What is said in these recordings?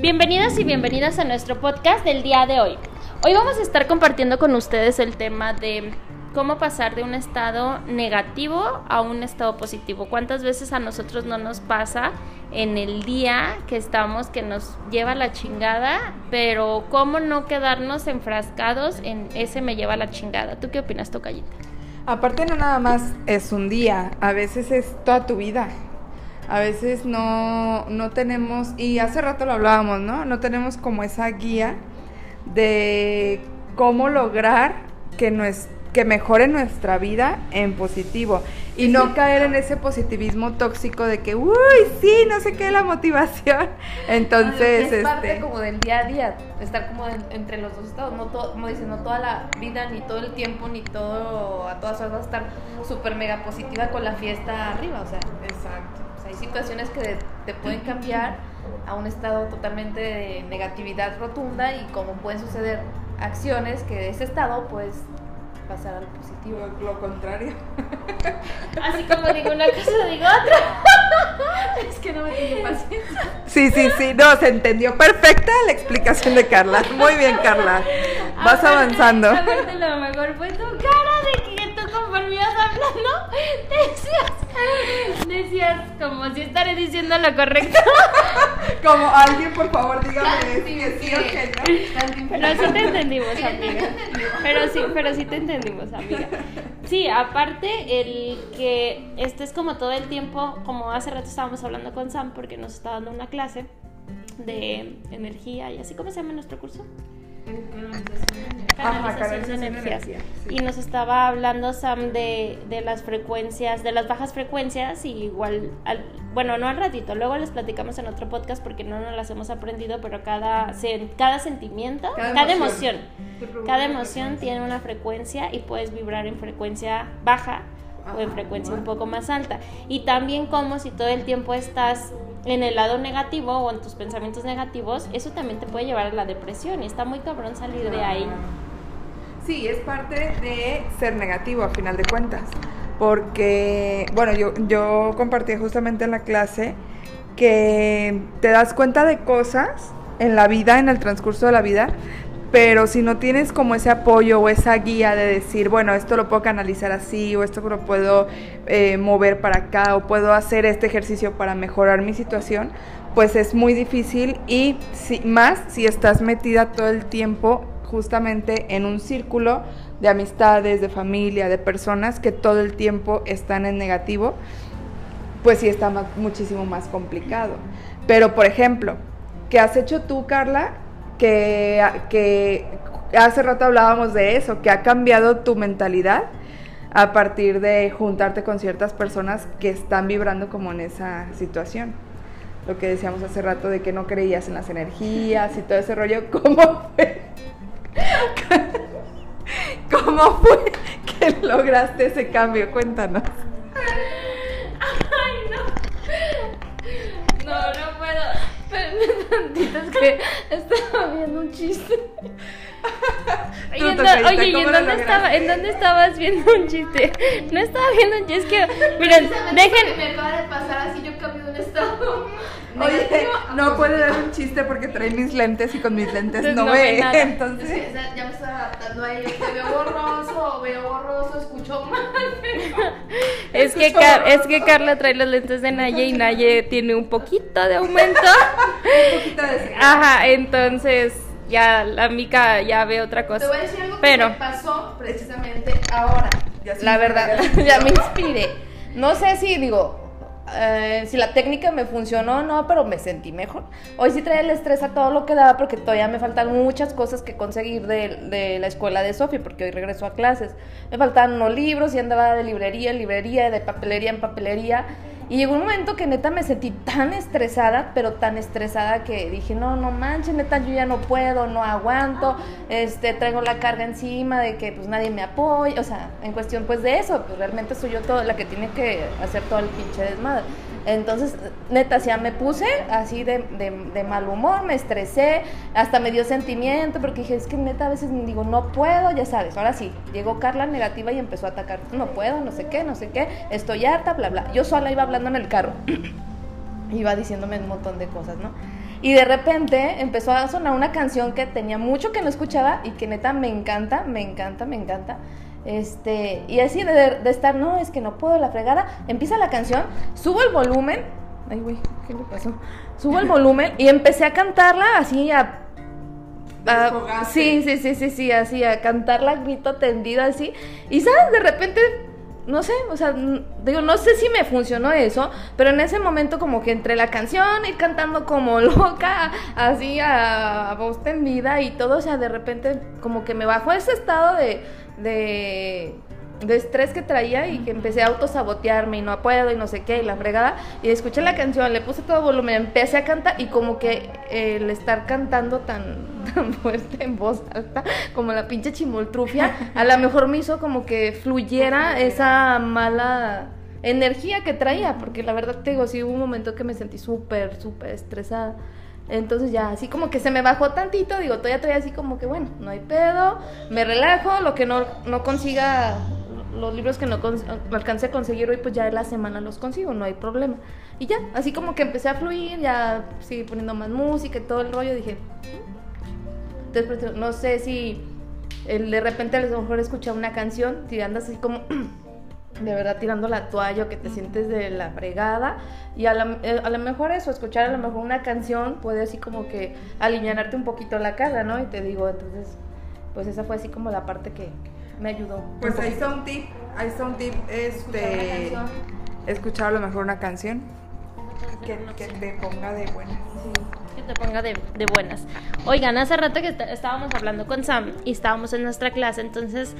Bienvenidos y bienvenidas a nuestro podcast del día de hoy. Hoy vamos a estar compartiendo con ustedes el tema de cómo pasar de un estado negativo a un estado positivo. ¿Cuántas veces a nosotros no nos pasa en el día que estamos que nos lleva la chingada, pero cómo no quedarnos enfrascados en ese me lleva la chingada? ¿Tú qué opinas, Tocayita? Aparte no nada más es un día, a veces es toda tu vida. A veces no, no tenemos, y hace rato lo hablábamos, ¿no? No tenemos como esa guía de cómo lograr que nuestro que mejore nuestra vida en positivo y no caer en ese positivismo tóxico de que, uy, sí, no sé qué, la motivación. Entonces, es parte este, como del día a día, estar como en- entre los dos estados, no todo, como dicen, no toda la vida, ni todo el tiempo, ni todo, a todas horas vas a estar súper mega positiva con la fiesta arriba, o sea, Exacto. Hay situaciones que te pueden cambiar a un estado totalmente de negatividad rotunda y como pueden suceder acciones que de ese estado puedes pasar al positivo. Lo, lo contrario. Así como digo una cosa, digo otra. Es que no me tiene paciencia. Sí, sí, sí, no, se entendió perfecta la explicación de Carla. Muy bien, Carla. Vas avanzando. Aparte, lo mejor fue tu cara de que hablando decías, decías como si estaré diciendo lo correcto. Como alguien, por favor, dígame sí, es sí sí. o que no. Pero sí te entendimos, amiga. Pero sí, pero sí te entendimos, amiga. Sí, aparte el que estés como todo el tiempo, como hace rato estábamos hablando con Sam porque nos está dando una clase de energía y así, ¿cómo se llama nuestro curso? Ajá, Canalización de energía, sí. Y nos estaba hablando Sam de, de las frecuencias, de las bajas frecuencias y igual, al- bueno, no al ratito, luego les platicamos en otro podcast porque no nos las hemos aprendido, pero cada, sen- cada sentimiento, Cada cada, emoción. cada emoción tiene una frecuencia y puedes vibrar en frecuencia baja o en frecuencia un poco más alta. Y también como si todo el tiempo estás en el lado negativo o en tus pensamientos negativos, eso también te puede llevar a la depresión y está muy cabrón salir de ahí. Sí, es parte de ser negativo a final de cuentas. Porque, bueno, yo, yo compartí justamente en la clase que te das cuenta de cosas en la vida, en el transcurso de la vida, pero si no tienes como ese apoyo o esa guía de decir, bueno, esto lo puedo canalizar así, o esto lo puedo eh, mover para acá, o puedo hacer este ejercicio para mejorar mi situación, pues es muy difícil y más si estás metida todo el tiempo justamente en un círculo de amistades, de familia, de personas que todo el tiempo están en negativo, pues sí está muchísimo más complicado. Pero, por ejemplo, ¿qué has hecho tú, Carla? Que, que hace rato hablábamos de eso, que ha cambiado tu mentalidad a partir de juntarte con ciertas personas que están vibrando como en esa situación. Lo que decíamos hace rato de que no creías en las energías y todo ese rollo, ¿cómo fue? ¿Cómo fue que lograste ese cambio? Cuéntanos. Ay, no. No, no puedo. Espérenme estaba viendo un chiste. Oye, Tú, en oye, ¿y en ¿cómo lo dónde, estaba, en dónde estabas viendo un chiste? No estaba viendo un chiste. Es que, miren, dejen. Me acaba de pasar así, yo cambio de un estado. Oye, no puede positivo. dar un chiste porque trae mis lentes y con mis lentes Entonces no, no ve. Es Entonces, que, o sea, ya me estoy adaptando a ello. Te veo borroso, veo borroso, escucho mal. Es que, Car- es que Carla trae los lentes de Naye y Naye tiene un poquito de aumento. un poquito de Ajá, entonces ya la mica ya ve otra cosa. Te voy a decir algo que Pero, me pasó precisamente ahora. Ya La verdad, ya me inspiré. No sé si digo, eh, si la técnica me funcionó o no, pero me sentí mejor. Hoy sí traía el estrés a todo lo que daba porque todavía me faltan muchas cosas que conseguir de, la escuela de Sofía porque hoy regreso a clases. Me faltaban unos libros y andaba de librería en librería, de papelería en papelería. Y llegó un momento que neta me sentí tan estresada, pero tan estresada que dije, no, no manches, neta, yo ya no puedo, no aguanto, este, traigo la carga encima de que pues nadie me apoya, o sea, en cuestión pues de eso, pues realmente soy yo todo, la que tiene que hacer todo el pinche desmadre. Entonces, neta, ya me puse así de, mal humor, me estresé, hasta me dio sentimiento, porque dije, es que neta, a veces digo, no puedo, ya sabes, ahora sí, llegó Carla negativa y empezó a atacar, no puedo, no sé qué, no sé qué, estoy harta, bla, bla. Yo sola iba hablando en el carro, iba diciéndome un montón de cosas, ¿no? Y de repente empezó a sonar una canción que tenía mucho que no escuchaba y que neta me encanta, me encanta, me encanta. Este, y así de, de estar, no, es que no puedo la fregada. Empieza la canción, subo el volumen. Ay, güey, ¿qué le pasó? Subo el volumen y empecé a cantarla así a Desfogarse. sí, sí, sí, sí, sí, así, a cantarla grito tendido así. Y sabes, de repente, no sé, o sea, digo, no sé si me funcionó eso, pero en ese momento como que entre la canción y cantando como loca, así a, a voz tendida y todo, o sea, de repente como que me bajó ese estado de, de, de estrés que traía y que empecé a autosabotearme y no puedo y no sé qué y la fregada. Y escuché la canción, le puse todo volumen, empecé a cantar y como que eh, el estar cantando tan, tan fuerte en voz alta como la pinche chimoltrufia, a lo mejor me hizo como que fluyera esa mala energía que traía, porque la verdad te digo, sí hubo un momento que me sentí súper, súper estresada. Entonces ya, así como que se me bajó tantito, digo, todavía traía así como que, bueno, no hay pedo, me relajo, lo que no, no consiga, los libros que no alcance a conseguir hoy, pues ya en la semana los consigo, no hay problema. Y ya, así como que empecé a fluir, ya seguí poniendo más música y todo el rollo, dije, entonces, no sé si de repente a lo mejor escuchar una canción, si andas así como de verdad tirando la toalla o que te sientes de la fregada y a, la- eh, a lo mejor eso, escuchar a lo mejor una canción puede así como que alivianarte un poquito la cara, ¿no? Y te digo, entonces, pues esa fue así como la parte que me ayudó. Pues ahí está un tip, ahí está un tip, este, escuchar a lo mejor una canción que, que te ponga de buenas. que te ponga de, de buenas. Oigan, hace rato que est- estábamos hablando con Sam y estábamos en nuestra clase, entonces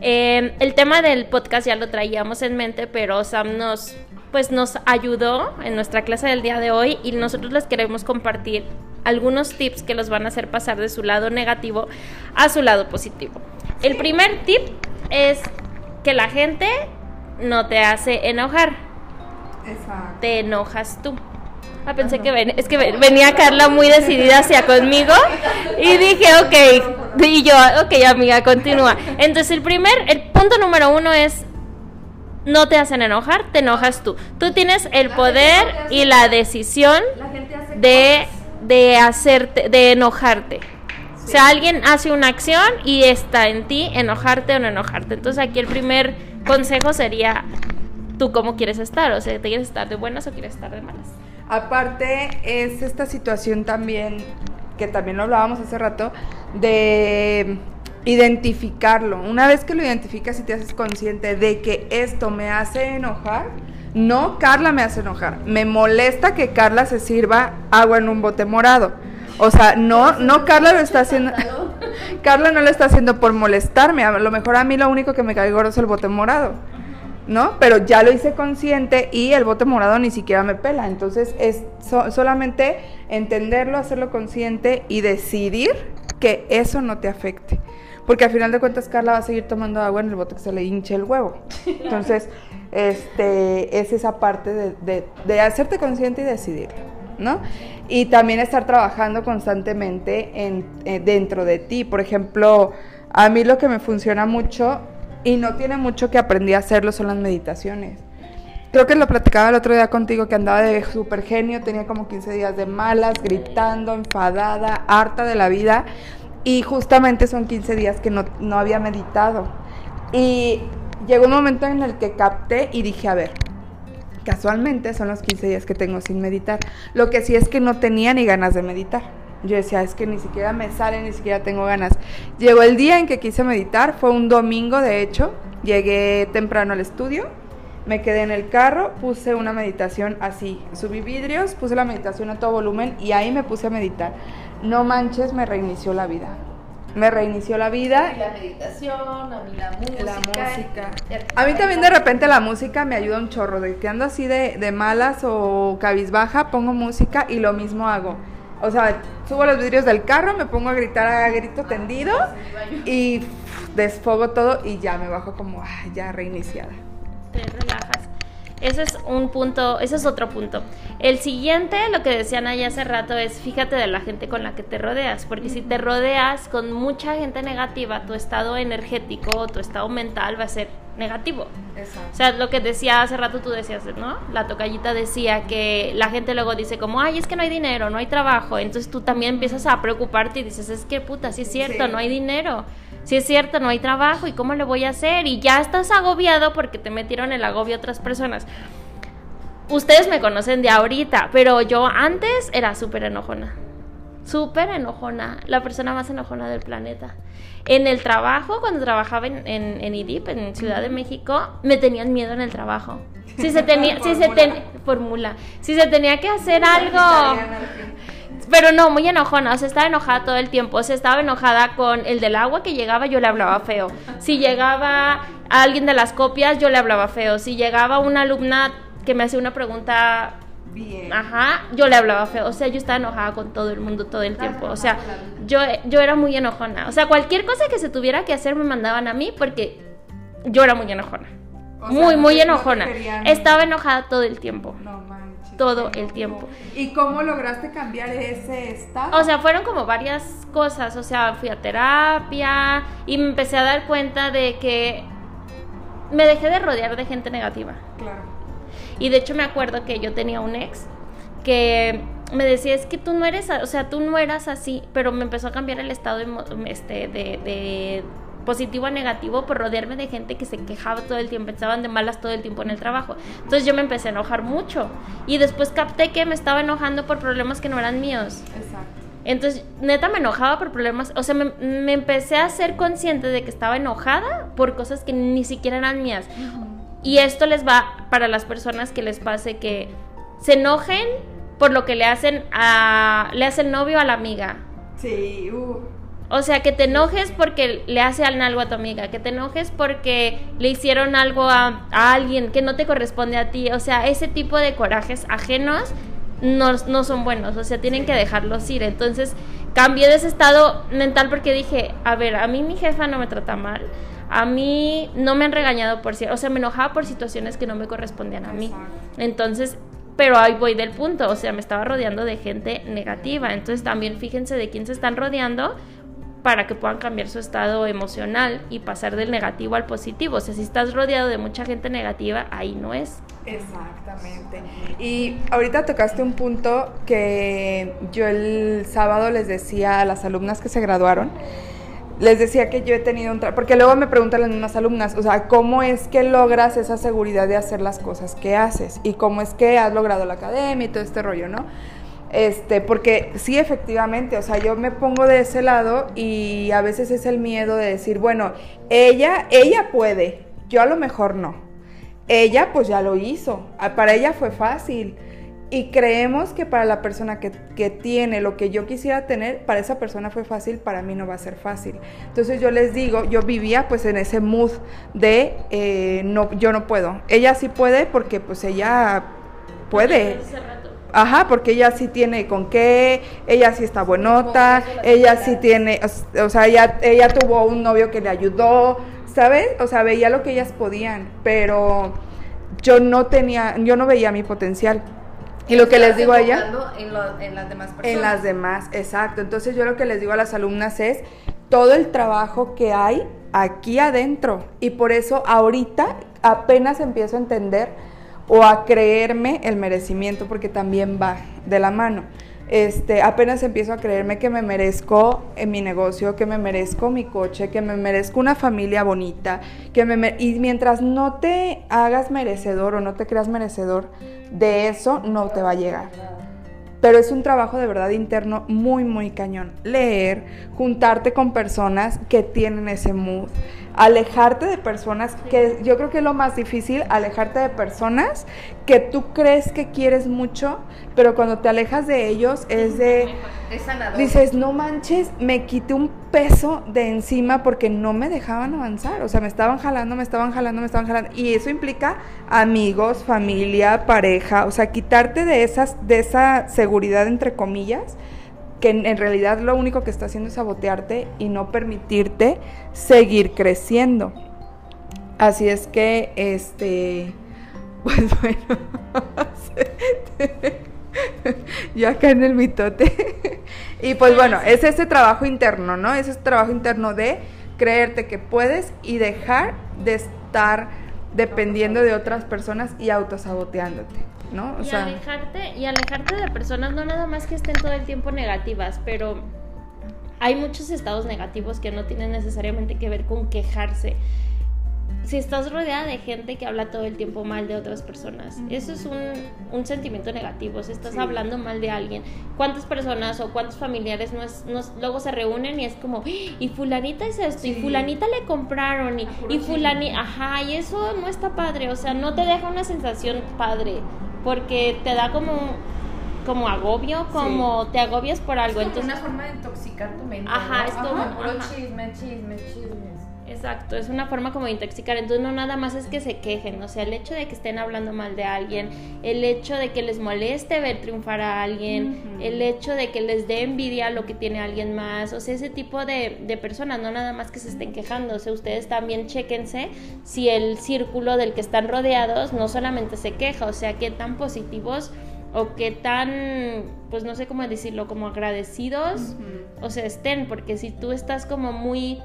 eh, el tema del podcast ya lo traíamos en mente, pero Sam nos, pues nos ayudó en nuestra clase del día de hoy y nosotros les queremos compartir algunos tips que los van a hacer pasar de su lado negativo a su lado positivo. El primer tip es que la gente no te hace enojar, Exacto. te enojas tú. Ah, pensé que ven- es que ven- venía Carla muy decidida hacia conmigo y dije, ok, y yo, ok, amiga, continúa. Entonces el primer, el punto número uno es, no te hacen enojar, te enojas tú. Tú tienes el La poder no y la decisión La gente hace de, de hacerte, de enojarte. O sea, alguien hace una acción y está en ti enojarte o no enojarte. Entonces aquí el primer consejo sería, tú cómo quieres estar, o sea, ¿te quieres estar de buenas o quieres estar de malas? Aparte es esta situación también, que también lo hablábamos hace rato, de identificarlo. Una vez que lo identificas y te haces consciente de que esto me hace enojar, no Carla me hace enojar, me molesta que Carla se sirva agua en un bote morado. O sea, no, no Carla lo está haciendo. Carla no lo está haciendo por molestarme. A lo mejor a mí lo único que me cae gordo es el bote morado. ¿No? Pero ya lo hice consciente y el bote morado ni siquiera me pela. Entonces es so- solamente entenderlo, hacerlo consciente y decidir que eso no te afecte. Porque al final de cuentas Carla va a seguir tomando agua en el bote que se le hinche el huevo. Entonces, este, es esa parte de, de- de hacerte consciente y decidirlo, ¿no? Y también estar trabajando constantemente en, eh, dentro de ti. Por ejemplo, a mí lo que me funciona mucho y no tiene mucho que aprendí a hacerlo son las meditaciones. Creo que lo platicaba el otro día contigo que andaba de super genio, tenía como 15 días de malas, gritando, enfadada, harta de la vida. Y justamente son 15 días que no, no había meditado. Y llegó un momento en el que capté y dije, a ver, casualmente son los 15 días que tengo sin meditar. Lo que sí es que no tenía ni ganas de meditar. Yo decía, es que ni siquiera me sale, ni siquiera tengo ganas. Llegó el día en que quise meditar, fue un domingo de hecho, llegué temprano al estudio, me quedé en el carro, puse una meditación así, subí vidrios, puse la meditación a todo volumen y ahí me puse a meditar. No manches, me reinició la vida. Me reinició la vida Y la meditación, a mí la música. la música. Ya- A mí también de repente la música me ayuda un chorro. De que ando así de, de malas o cabizbaja, pongo música y lo mismo hago. O sea, subo los vidrios del carro, me pongo a gritar a grito tendido y pff, desfogo todo y ya me bajo como, ya reiniciada. te relajas. Ese es un punto, ese es otro punto. El siguiente, lo que decían ahí hace rato, es fíjate de la gente con la que te rodeas, porque si te rodeas con mucha gente negativa, tu estado energético, tu estado mental va a ser negativo. Exacto. O sea, lo que decía hace rato tú decías, ¿no? La tocallita decía que la gente luego dice como, ay, es que no hay dinero, no hay trabajo. Entonces tú también empiezas a preocuparte y dices, es que puta, sí es cierto, Sí. no hay dinero. Sí es cierto, no hay trabajo y cómo lo voy a hacer. Y ya estás agobiado porque te metieron el agobio otras personas. Ustedes me conocen de ahorita, pero yo antes era súper enojona. Súper enojona. La persona más enojona del planeta. En el trabajo, cuando trabajaba en, en, en IDIP, en Ciudad de México, me tenían miedo en el trabajo. Si se tenía, si se ten- fórmula. Si se tenía que hacer algo. Pero no, muy enojona, o sea, estaba enojada todo el tiempo, o sea, estaba enojada con el del agua que llegaba, yo le hablaba feo. Si llegaba alguien de las copias, yo le hablaba feo. Si llegaba una alumna que me hacía una pregunta, Bien. ajá, yo le hablaba feo. O sea, yo estaba enojada con todo el mundo todo el tiempo. O sea, yo, yo era muy enojona. O sea, cualquier cosa que se tuviera que hacer me mandaban a mí porque yo era muy enojona. O muy, muy enojona. Estaba enojada todo el tiempo. No. Todo el tiempo. ¿Y cómo lograste cambiar ese estado? O sea, fueron como varias cosas. O sea, fui a terapia y me empecé a dar cuenta de que me dejé de rodear de gente negativa. claro. Y de hecho me acuerdo que yo tenía un ex que me decía, es que tú no eres, o sea, tú no eras así, pero me empezó a cambiar el estado emo- este, de, de positivo a negativo por rodearme de gente que se quejaba todo el tiempo, estaban de malas todo el tiempo en el trabajo. Entonces yo me empecé a enojar mucho y después capté que me estaba enojando por problemas que no eran míos. Exacto. Entonces, neta, me enojaba por problemas. O sea, me, me empecé a ser consciente de que estaba enojada por cosas que ni siquiera eran mías. Y esto les va para las personas que les pase que se enojen por lo que le hacen a le hace el novio a la amiga. Sí, uh. O sea, que te enojes porque le hace algo a tu amiga, que te enojes porque le hicieron algo a, a alguien que no te corresponde a ti. O sea, ese tipo de corajes ajenos no, no son buenos, o sea, tienen que dejarlos ir. Entonces, cambié de ese estado mental porque dije, a ver, a mí mi jefa no me trata mal. A mí no me han regañado por si, o sea, me enojaba por situaciones que no me correspondían a mí. Entonces, pero ahí voy del punto, o sea, me estaba rodeando de gente negativa. Entonces, también fíjense de quién se están rodeando para que puedan cambiar su estado emocional y pasar del negativo al positivo. O sea, si estás rodeado de mucha gente negativa, ahí no es. Exactamente. Y ahorita tocaste un punto que yo el sábado les decía a las alumnas que se graduaron. Les decía que yo he tenido un... tra- Porque luego me preguntan las mismas alumnas, o sea, ¿cómo es que logras esa seguridad de hacer las cosas que haces? Y cómo es que has logrado la academia y todo este rollo, ¿no? Este, porque sí, efectivamente, o sea, yo me pongo de ese lado y a veces es el miedo de decir, bueno, ella, ella puede, yo a lo mejor no. Ella pues ya lo hizo, Ah, para ella fue fácil. Y creemos que para la persona que, que tiene lo que yo quisiera tener, para esa persona fue fácil, para mí no va a ser fácil. Entonces yo les digo, yo vivía pues en ese mood de, eh, no, yo no puedo. Ella sí puede porque pues ella puede. Ajá, porque ella sí tiene con qué, ella sí está buenota, ella sí tiene, o o sea, ella, ella tuvo un novio que le ayudó, ¿sabes? O sea, veía lo que ellas podían, pero yo no tenía, yo no veía mi potencial. Y lo que les digo a ella En, lo- en las demás personas. en las demás, exacto. Entonces yo lo que les digo a las alumnas es todo el trabajo que hay aquí adentro. Y por eso ahorita apenas empiezo a entender o a creerme el merecimiento, porque también va de la mano. Este, apenas empiezo a creerme que me merezco en mi negocio, que me merezco mi coche, que me merezco una familia bonita, que me y mientras no te hagas merecedor o no te creas merecedor de eso, no te va a llegar. Pero es un trabajo de verdad interno muy, muy cañón. Leer, juntarte con personas que tienen ese mood, alejarte de personas que yo creo que es lo más difícil, alejarte de personas que tú crees que quieres mucho, pero cuando te alejas de ellos es de... Es sanador. Dices, no manches, me quité un peso de encima porque no me dejaban avanzar. O sea, me estaban jalando, me estaban jalando, me estaban jalando. Y eso implica amigos, familia, pareja. O sea, quitarte de, esas, de esa seguridad, entre comillas, que en, realidad lo único que está haciendo es sabotearte y no permitirte seguir creciendo. Así es que, este, Pues bueno, yo acá en el mitote. y pues bueno, es ese trabajo interno, ¿no? Es ese trabajo interno de creerte que puedes y dejar de estar dependiendo de otras personas y autosaboteándote, ¿no? O y alejarte y alejarte de personas no nada más que estén todo el tiempo negativas, pero hay muchos estados negativos que no tienen necesariamente que ver con quejarse. Si estás rodeada de gente que habla todo el tiempo mal de otras personas, eso es un, sentimiento negativo. Si estás hablando mal de alguien, ¿cuántas personas o cuántos familiares no es, luego se reúnen y es como, y fulanita es esto, y fulanita le compraron, y, y fulanita, ajá, y eso no está padre, o sea, no te deja una sensación padre, porque te da como como agobio, como te agobias por algo. Es como Entonces, una forma de intoxicar tu mente. Ajá, es como chisme, chisme, chisme. Exacto, es una forma como de intoxicar. Entonces no nada más es que se quejen, o sea, el hecho de que estén hablando mal de alguien, el hecho de que les moleste ver triunfar a alguien, el hecho de que les dé envidia lo que tiene alguien más, o sea, ese tipo de, de personas, no nada más que se estén quejando, o sea, ustedes también chequense si el círculo del que están rodeados no solamente se queja, o sea, qué tan positivos o qué tan, pues no sé cómo decirlo, como agradecidos, o sea, estén, porque si tú estás como muy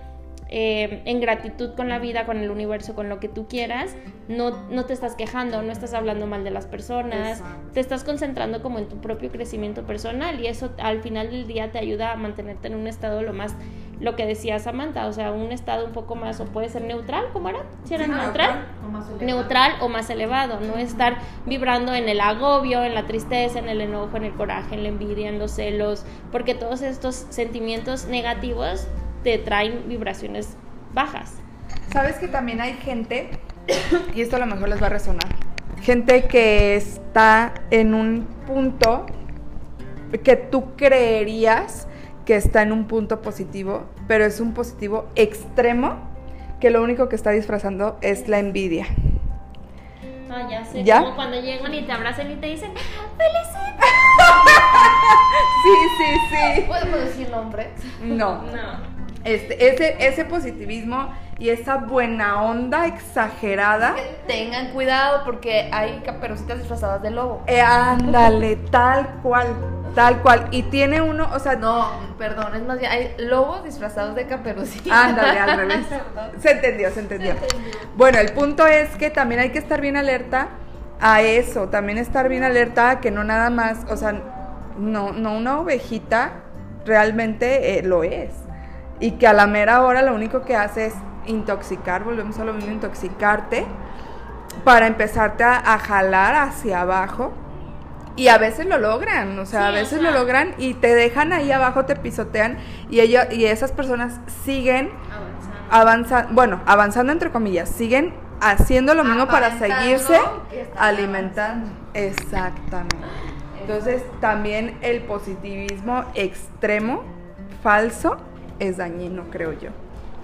eh, en gratitud con la vida, con el universo, con lo que tú quieras, no, no te estás quejando, no estás hablando mal de las personas, te estás concentrando como en tu propio crecimiento personal y eso al final del día te ayuda a mantenerte en un estado lo más, lo que decía Samantha, o sea, un estado un poco más, o puede ser neutral, ¿cómo era? Si era neutral, neutral o más elevado, no estar vibrando en el agobio, en la tristeza, en el enojo, en el coraje, en la envidia, en los celos, porque todos estos sentimientos negativos te traen vibraciones bajas. Sabes que también hay gente, y esto a lo mejor les va a resonar, gente que está en un punto que tú creerías que está en un punto positivo, pero es un positivo extremo que lo único que está disfrazando es la envidia. Ah, ya sé. ¿Ya? Como cuando llegan y te abrazan y te dicen ¡Felicidades! sí, sí, sí. ¿Podemos decir nombres? No. No. Este, ese, ese positivismo y esa buena onda exagerada. tengan cuidado porque hay caperucitas disfrazadas de lobo. Eh, ándale, tal cual, tal cual. Y tiene uno, o sea. No, perdón, es más bien, hay lobos disfrazados de caperucitas. Ándale, al revés. se entendió, se entendió. Bueno, el punto es que también hay que estar bien alerta a eso, también estar bien alerta a que no nada más, o sea, no, no una ovejita realmente eh, lo es y que a la mera hora lo único que hace es intoxicar, volvemos a lo mismo, intoxicarte para empezarte a, jalar hacia abajo. Y a veces lo logran, o sea, a veces lo logran y te dejan ahí abajo, te pisotean y ella, y esas personas siguen avanzando, bueno, avanzando entre comillas, siguen haciendo lo mismo para seguirse alimentando. Exactamente. Entonces, también el positivismo extremo, falso, es dañino, creo yo.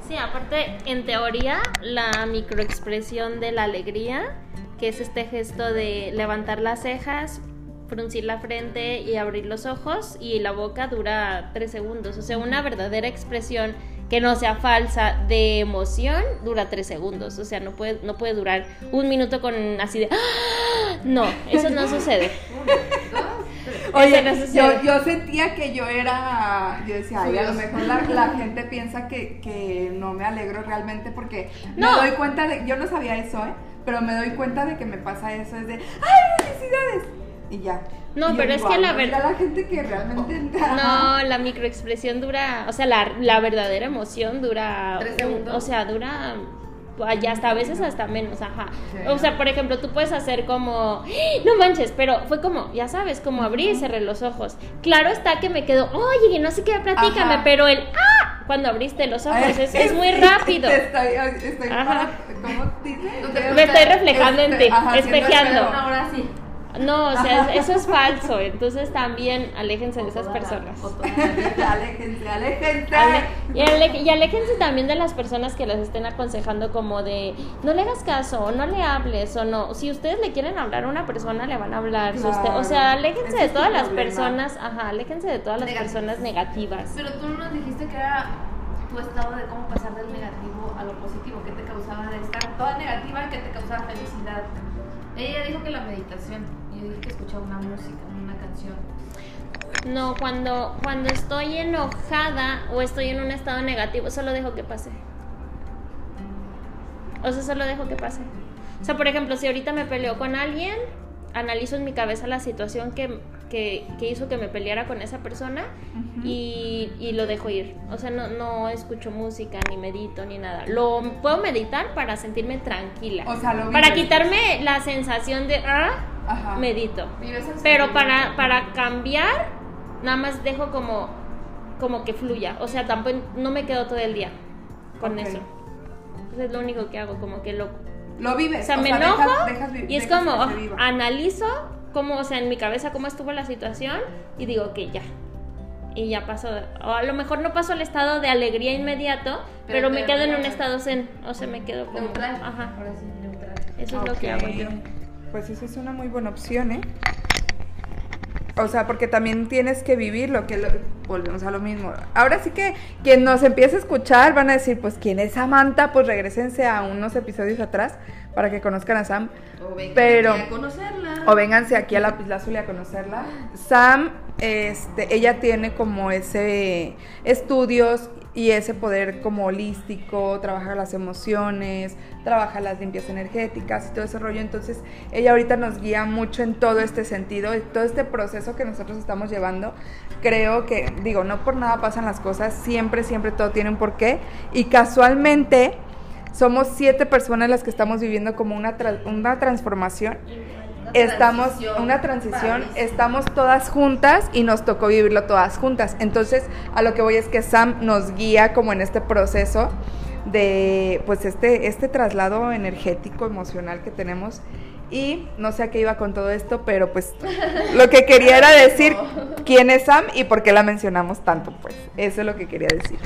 Sí, aparte, en teoría, la microexpresión de la alegría, que es este gesto de levantar las cejas, fruncir la frente y abrir los ojos y la boca dura tres segundos. O sea, una verdadera expresión que no sea falsa de emoción dura tres segundos. O sea, no puede, no puede durar un minuto con así de... ¡Ah! No, eso no sucede. Oye, yo, yo, sentía que yo era, yo decía, ay, a lo mejor la, gente piensa que, que, no me alegro realmente porque no. me doy cuenta de, yo no sabía eso, ¿eh? Pero me doy cuenta de que me pasa eso, es de, ay, felicidades. Y ya. No, pero es que la verdad. la gente que realmente. No, la microexpresión dura. O sea, la, la verdadera emoción dura. o sea, dura ya hasta a veces hasta menos, ajá. O sea, por ejemplo, tú puedes hacer como, ¡Ah! no manches, pero fue como, ya sabes, como abrir y cerré los ojos. Claro está que me quedo, oye, no sé qué, platícame, pero el, ¡ah! Cuando abriste los ojos, es, es, muy rápido. Estoy, estoy ¿Cómo dices? Me estoy reflejando en ti, espejeando. Ahora sí. No, o sea, eso es falso. Entonces también aléjense de esas personas. aléjense, aléjense. y, aléjense también de las personas que las estén aconsejando como de no le hagas caso, o no le hables, o no. Si ustedes le quieren hablar a una persona, le van a hablar. o sea, aléjense de todas las personas, ajá, aléjense de todas las personas negativas. Pero tú nos dijiste que era tu estado de cómo pasar del negativo a lo positivo, que te causaba de estar toda negativa, que te causaba felicidad Ella dijo que la meditación. Yo dije que escuchaba una música, una canción. No, cuando, cuando estoy enojada o estoy en un estado negativo, solo dejo que pase. O sea, solo dejo que pase. O sea, por ejemplo, si ahorita me peleo con alguien, analizo en mi cabeza la situación que, que, que hizo que me peleara con esa persona y, y lo dejo ir. O sea, no, no escucho música, ni medito, ni nada. Lo puedo meditar para sentirme tranquila. O sea, lo para quitarme la sensación de, ah, Ajá. medito. Pero para, para cambiar, nada más dejo como, como que fluya. O sea, tampoco no me quedo todo el día con Ok. eso. Eso es lo único que hago, como que lo... Lo vives. O sea, me dejas- enojo dejas vi- y es dejas como, oh, analizo cómo, o sea, en mi cabeza cómo estuvo la situación y digo que ya. Y ya paso, o a lo mejor no paso al estado de alegría inmediato, pero, Pero me quedo en un estado zen, o sea, me quedo como... Neutral. Ajá, Ahora sí, neutral. eso es lo que hago yo. Pues esa es una muy buena opción, ¿eh? O sea, porque también tienes que vivir lo que lo- volvemos a lo mismo. Ahora sí que quien nos empiece a escuchar van a decir, pues quién es Samantha, pues regresense a unos episodios atrás para que conozcan a Sam. O venga Pero- a conocerla. O vénganse aquí a la Azul a conocerla. Sam, este, ella tiene como ese estudios y ese poder como holístico, trabaja las emociones, trabaja las limpias energéticas y todo ese rollo. Entonces, ella ahorita nos guía mucho en todo este sentido, y todo este proceso que nosotros estamos llevando. Creo que, digo, no por nada pasan las cosas, siempre, siempre todo tiene un porqué. Y casualmente, somos siete personas las que estamos viviendo como una, tra- una transformación estamos transición una transición, estamos todas juntas y nos tocó vivirlo todas juntas. Entonces, a lo que voy es que Sam nos guía como en este proceso de pues este este traslado energético emocional que tenemos y no sé a qué iba con todo esto, pero pues lo que quería era decir quién es Sam y por qué la mencionamos tanto, pues. Eso es lo que quería decir.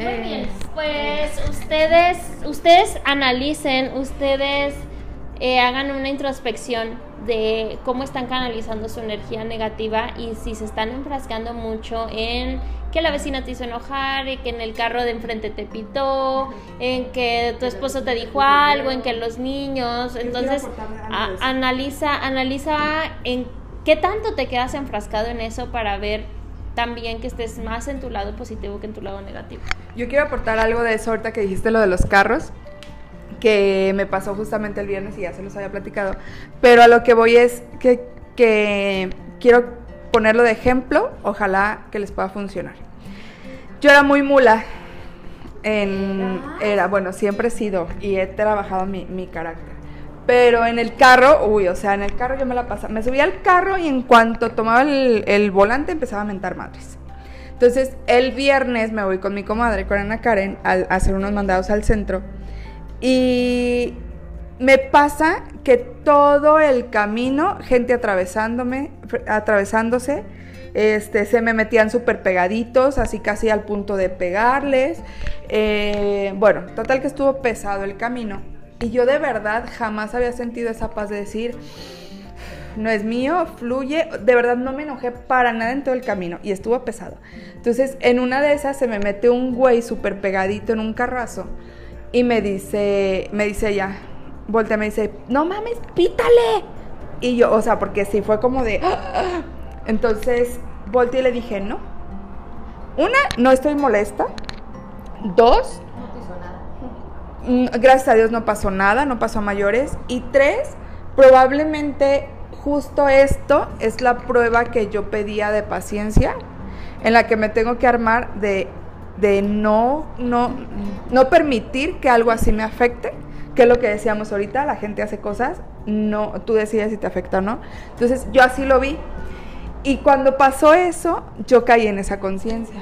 Muy Eh, bien, pues ustedes, ustedes analicen, ustedes eh, hagan una introspección de cómo están canalizando su energía negativa y si se están enfrascando mucho en que la vecina te hizo enojar, y que en el carro de enfrente te pitó, en que tu esposo te dijo algo, en que los niños, entonces a- analiza, analiza en qué tanto te quedas enfrascado en eso para ver también que estés más en tu lado positivo que en tu lado negativo. Yo quiero aportar algo de eso ahorita que dijiste lo de los carros, que me pasó justamente el viernes y ya se los había platicado. Pero a lo que voy es que, quiero ponerlo de ejemplo, ojalá que les pueda funcionar. Yo era muy mula. En, era, bueno, siempre he sido y he trabajado mi, mi carácter. Pero en el carro, uy, o sea, en el carro yo me la pasaba. Me subía al carro y en cuanto tomaba el, volante empezaba a mentar madres. Entonces, el viernes me voy con mi comadre, con Ana Karen, a hacer unos mandados al centro. Y me pasa que todo el camino, gente atravesándome, atravesándose, este, se me metían súper pegaditos, así casi al punto de pegarles. Eh, bueno, total que estuvo pesado el camino. Y yo de verdad jamás había sentido esa paz de decir, no es mío, fluye. De verdad no me enojé para nada en todo el camino y estuvo pesado. Entonces, en una de esas se me mete un güey súper pegadito en un carrazo y me dice, me dice ella, voltea, me dice, no mames, pítale. Y yo, o sea, porque sí fue como de... "Ah". Entonces, volteé y le dije, no. Una, no estoy molesta. Dos, No hizo nada. Mm, Gracias a Dios no pasó nada, no pasó a mayores. Y tres, probablemente justo esto es la prueba que yo pedía de paciencia, en la que me tengo que armar de, de no, no, no permitir que algo así me afecte, que es lo que decíamos ahorita, la gente hace cosas, no, tú decides si te afecta o no. Entonces yo así lo vi. Y cuando pasó eso, yo caí en esa conciencia.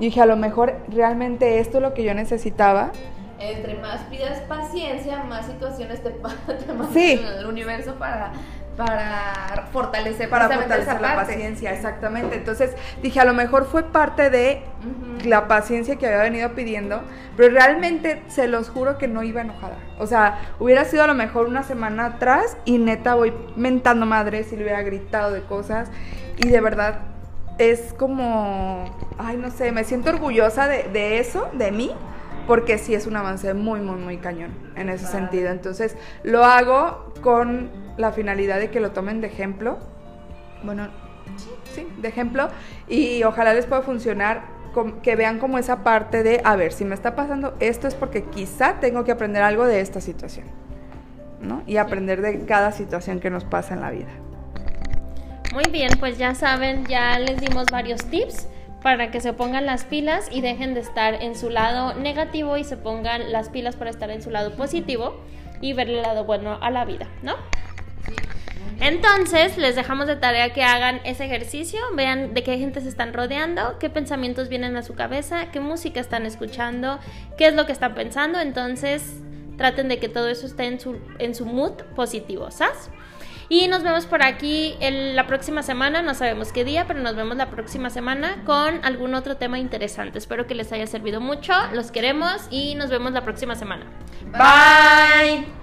Y dije, a lo mejor realmente esto es lo que yo necesitaba Entre más pidas paciencia, más situaciones te, te mandan Sí. el universo para, para fortalecer para fortalecer esa la parte. paciencia, exactamente. Entonces dije, a lo mejor fue parte de Ujú. La paciencia que había venido pidiendo, pero realmente se los juro que no iba enojada. O sea, hubiera sido a lo mejor una semana atrás y neta voy mentando madres y le hubiera gritado de cosas y de verdad es como, ay, no sé, me siento orgullosa de, de eso, de mí, porque sí es un avance muy, muy, muy cañón en ese sentido. Entonces, lo hago con la finalidad de que lo tomen de ejemplo. Bueno, sí, de ejemplo. Y ojalá les pueda funcionar que vean como esa parte de, a ver, si me está pasando esto es porque quizá tengo que aprender algo de esta situación. ¿no? Y aprender de cada situación que nos pasa en la vida. Muy bien, pues ya saben, ya les dimos varios tips para que se pongan las pilas y dejen de estar en su lado negativo y se pongan las pilas para estar en su lado positivo y ver el lado bueno a la vida, ¿no? Entonces, les dejamos de tarea que hagan ese ejercicio, vean de qué gente se están rodeando, qué pensamientos vienen a su cabeza, qué música están escuchando, qué es lo que están pensando. Entonces, traten de que todo eso esté en su, en su mood positivo, ¿sabes? Y nos vemos por aquí el- la próxima semana, no sabemos qué día, pero nos vemos la próxima semana con algún otro tema interesante. Espero que les haya servido mucho, los queremos y nos vemos la próxima semana. Bye.